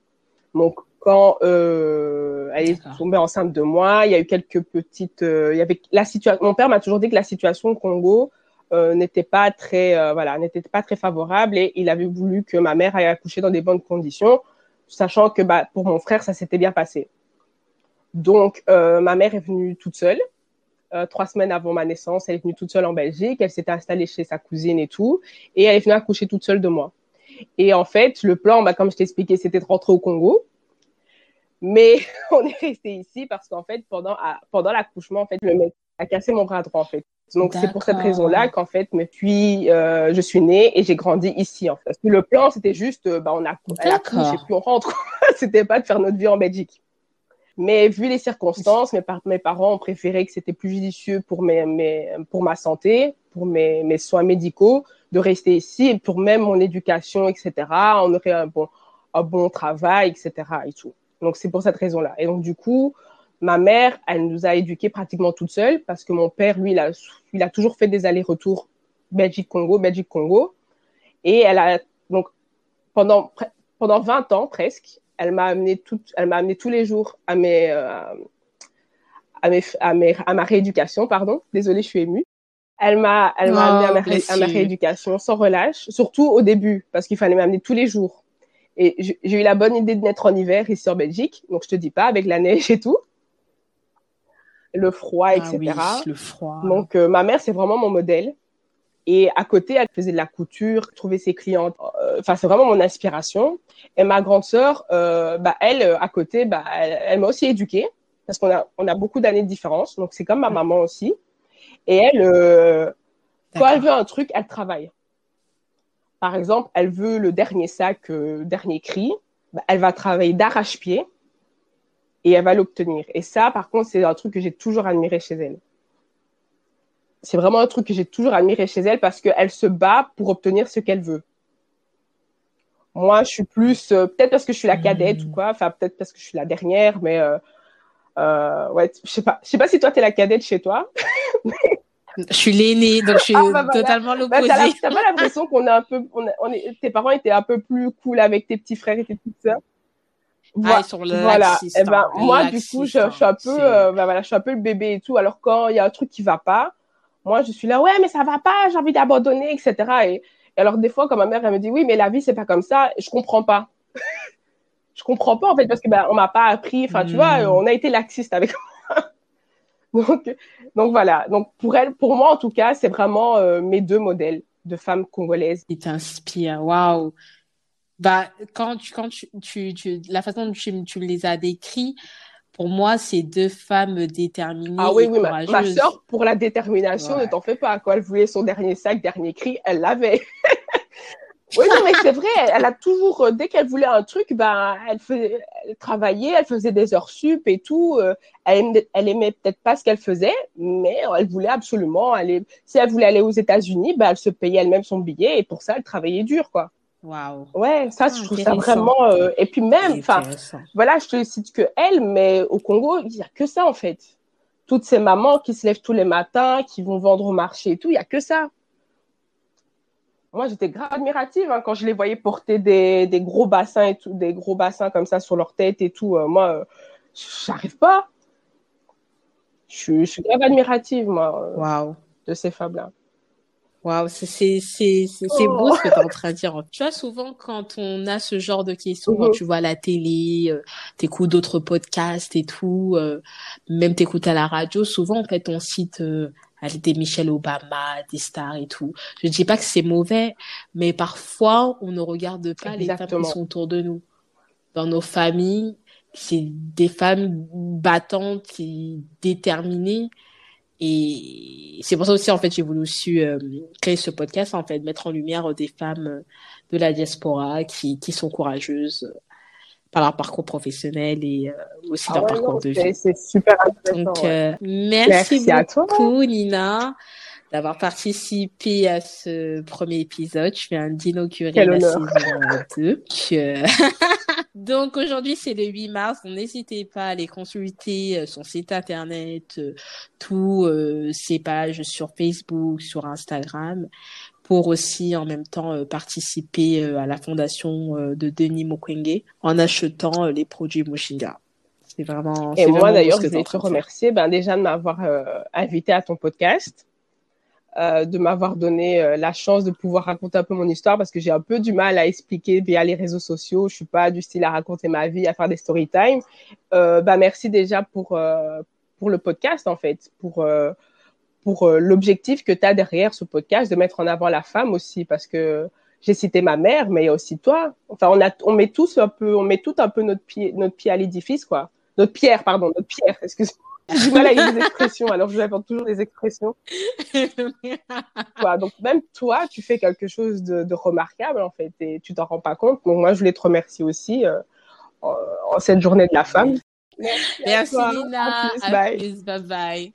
Donc, quand euh, elle est tombée enceinte de moi, il y a eu quelques petites, euh, il y avait la situation. Mon père m'a toujours dit que la situation au Congo euh, n'était pas très, euh, voilà, n'était pas très favorable et il avait voulu que ma mère aille accoucher dans des bonnes conditions, sachant que bah, pour mon frère ça s'était bien passé. Donc, euh, ma mère est venue toute seule. Euh, trois semaines avant ma naissance, elle est venue toute seule en Belgique. Elle s'était installée chez sa cousine et tout, et elle est venue accoucher toute seule de moi. Et en fait, le plan, bah, comme je t'ai expliqué, c'était de rentrer au Congo. Mais on est resté ici parce qu'en fait, pendant, à- pendant l'accouchement, en fait, le mec a cassé mon bras droit, en fait. Donc, c'est pour cette raison-là qu'en fait, mais puis, euh, je suis née et j'ai grandi ici, en fait. Le plan, c'était juste, euh, bah, on a, elle accouche et puis on rentre. c'était pas de faire notre vie en Belgique. Mais vu les circonstances, mes, par- mes parents ont préféré que c'était plus judicieux pour, mes, mes, pour ma santé, pour mes, mes soins médicaux, de rester ici et pour même mon éducation, etc. On aurait un bon, un bon travail, etc. Et tout. Donc, c'est pour cette raison-là. Et donc, du coup, ma mère, elle nous a éduqués pratiquement toute seule parce que mon père, lui, il a, il a toujours fait des allers-retours Belgique-Congo, Belgique-Congo. Et elle a, donc, pendant, pendant 20 ans presque, elle m'a amené tout, elle m'a amené tous les jours à mes, euh, à mes, à mes, à ma rééducation, pardon. Désolée, je suis émue. Elle m'a, elle m'a Oh, amené à ma, ré- bless à ma you. rééducation sans relâche, surtout au début, parce qu'il fallait m'amener tous les jours. Et j'ai eu la bonne idée de naître en hiver ici en Belgique, donc je te dis pas, avec la neige et tout, le froid, Ah etc. oui, le froid. Donc, euh, ma mère, c'est vraiment mon modèle. Et à côté, elle faisait de la couture, trouvait ses clientes. Euh, Enfin, c'est vraiment mon inspiration. Et ma grande sœur, euh, bah, elle, à côté, bah, elle, elle m'a aussi éduquée parce qu'on a, on a beaucoup d'années de différence. Donc, c'est comme ma maman aussi. Et elle, euh, quand elle veut un truc, elle travaille. Par exemple, elle veut le dernier sac, euh, dernier cri. Bah, elle va travailler d'arrache-pied et elle va l'obtenir. Et ça, par contre, c'est un truc que j'ai toujours admiré chez elle. C'est vraiment un truc que j'ai toujours admiré chez elle parce qu'elle se bat pour obtenir ce qu'elle veut. Moi, je suis plus, euh, peut-être parce que je suis la cadette Hmm. ou quoi, enfin peut-être parce que je suis la dernière, mais euh, euh, ouais, je sais pas, je sais pas si toi t'es la cadette chez toi. Je suis l'aînée, donc je suis Ah, bah, voilà. totalement Bah, l'opposé. t'as pas l'impression qu'on est un peu, on, est- on est, tes parents étaient un peu plus cool avec tes petits frères et tes petites sœurs. Ah, ils sont Voilà. laxistes, Et ben hein, moi du coup je, je suis un peu, c'est- euh, ben, voilà, je suis un peu le bébé et tout. Alors quand il y a un truc qui va pas, moi je suis là ouais mais ça va pas, j'ai envie d'abandonner etc. Et, et alors des fois quand ma mère elle me dit oui mais la vie c'est pas comme ça, je comprends pas. je comprends pas en fait parce que ben on m'a pas appris. Enfin tu Mm. vois on a été laxiste avec moi. Donc, donc voilà. Donc pour elle, pour moi en tout cas, c'est vraiment euh, mes deux modèles de femmes congolaises. Qui t'inspirent. Waouh. Bah quand tu quand tu, tu, tu la façon dont tu, tu les as décrits, pour moi, c'est deux femmes déterminées. Ah oui, et oui, ma, ma soeur, pour la détermination, ne t'en fais pas. Quand elle voulait son dernier sac, dernier cri, elle l'avait. oui, non, mais c'est vrai, elle a toujours, euh, dès qu'elle voulait un truc, ben, elle, faisait, elle travaillait, elle faisait des heures sup et tout. Euh, elle, aimait, elle aimait peut-être pas ce qu'elle faisait, mais elle voulait absolument aller. Si elle voulait aller aux États-Unis, ben, elle se payait elle-même son billet et pour ça, elle travaillait dur, quoi. Waouh. Ouais, ça, je trouve ça vraiment. Euh, et puis même, enfin, voilà, je te cite que elle, mais au Congo, il y a que ça en fait. Toutes ces mamans qui se lèvent tous les matins, qui vont vendre au marché et tout, il y a que ça. Moi, j'étais grave admirative hein, quand je les voyais porter des, des, gros bassins et tout, des gros bassins comme ça sur leur tête et tout. Euh, moi, euh, j'arrive pas. Je, je, suis grave admirative, moi, wow. de ces femmes-là. Waouh, c'est beau ce que tu es en train de dire. Tu vois souvent quand on a ce genre de questions, quand mhm. tu vois la télé, euh, t'écoutes d'autres podcasts et tout, euh, même t'écoutes à la radio, souvent en fait on cite euh, des Michelle Obama, des stars et tout. Je ne dis pas que c'est mauvais, mais parfois on ne regarde pas les femmes qui sont autour de nous. Dans nos familles, c'est des femmes battantes, déterminées et c'est pour ça aussi, en fait, j'ai voulu aussi euh, créer ce podcast, en fait, mettre en lumière des femmes de la diaspora qui, qui sont courageuses par leur parcours professionnel et aussi ah leur parcours de vie. C'est super intéressant. Donc, merci, beaucoup, Nina, d'avoir participé à ce premier épisode. Je viens d'inaugurer la saison 2. Donc aujourd'hui c'est le 8 mars, n'hésitez pas à aller consulter euh, son site internet, euh, tous euh, ses pages sur Facebook, sur Instagram, pour aussi en même temps participer à la fondation de Denis Mukwege en achetant les produits Moshinga. C'est vraiment. Et moi d'ailleurs je voulais te remercier ben, déjà de m'avoir invité à ton podcast. Euh, de m'avoir donné euh, la chance de pouvoir raconter un peu mon histoire parce que j'ai un peu du mal à expliquer via les réseaux sociaux. Je suis pas du style à raconter ma vie, à faire des story time. Euh, bah merci déjà pour euh, pour le podcast en fait, pour pour l'objectif que tu as derrière ce podcast de mettre en avant la femme aussi parce que j'ai cité ma mère mais il y a aussi toi. Enfin on a on met tous un peu on met tout un peu notre pied notre pied à l'édifice quoi. Notre pierre pardon, notre pierre, excuse-moi j'ai du mal avec les expressions, alors je vous apporte toujours des expressions. donc même toi, tu fais quelque chose de, de, remarquable en fait, et tu t'en rends pas compte. Donc moi, je voulais te remercier aussi euh, en, en, cette journée de la femme. Merci, Merci Lina. bye. bye.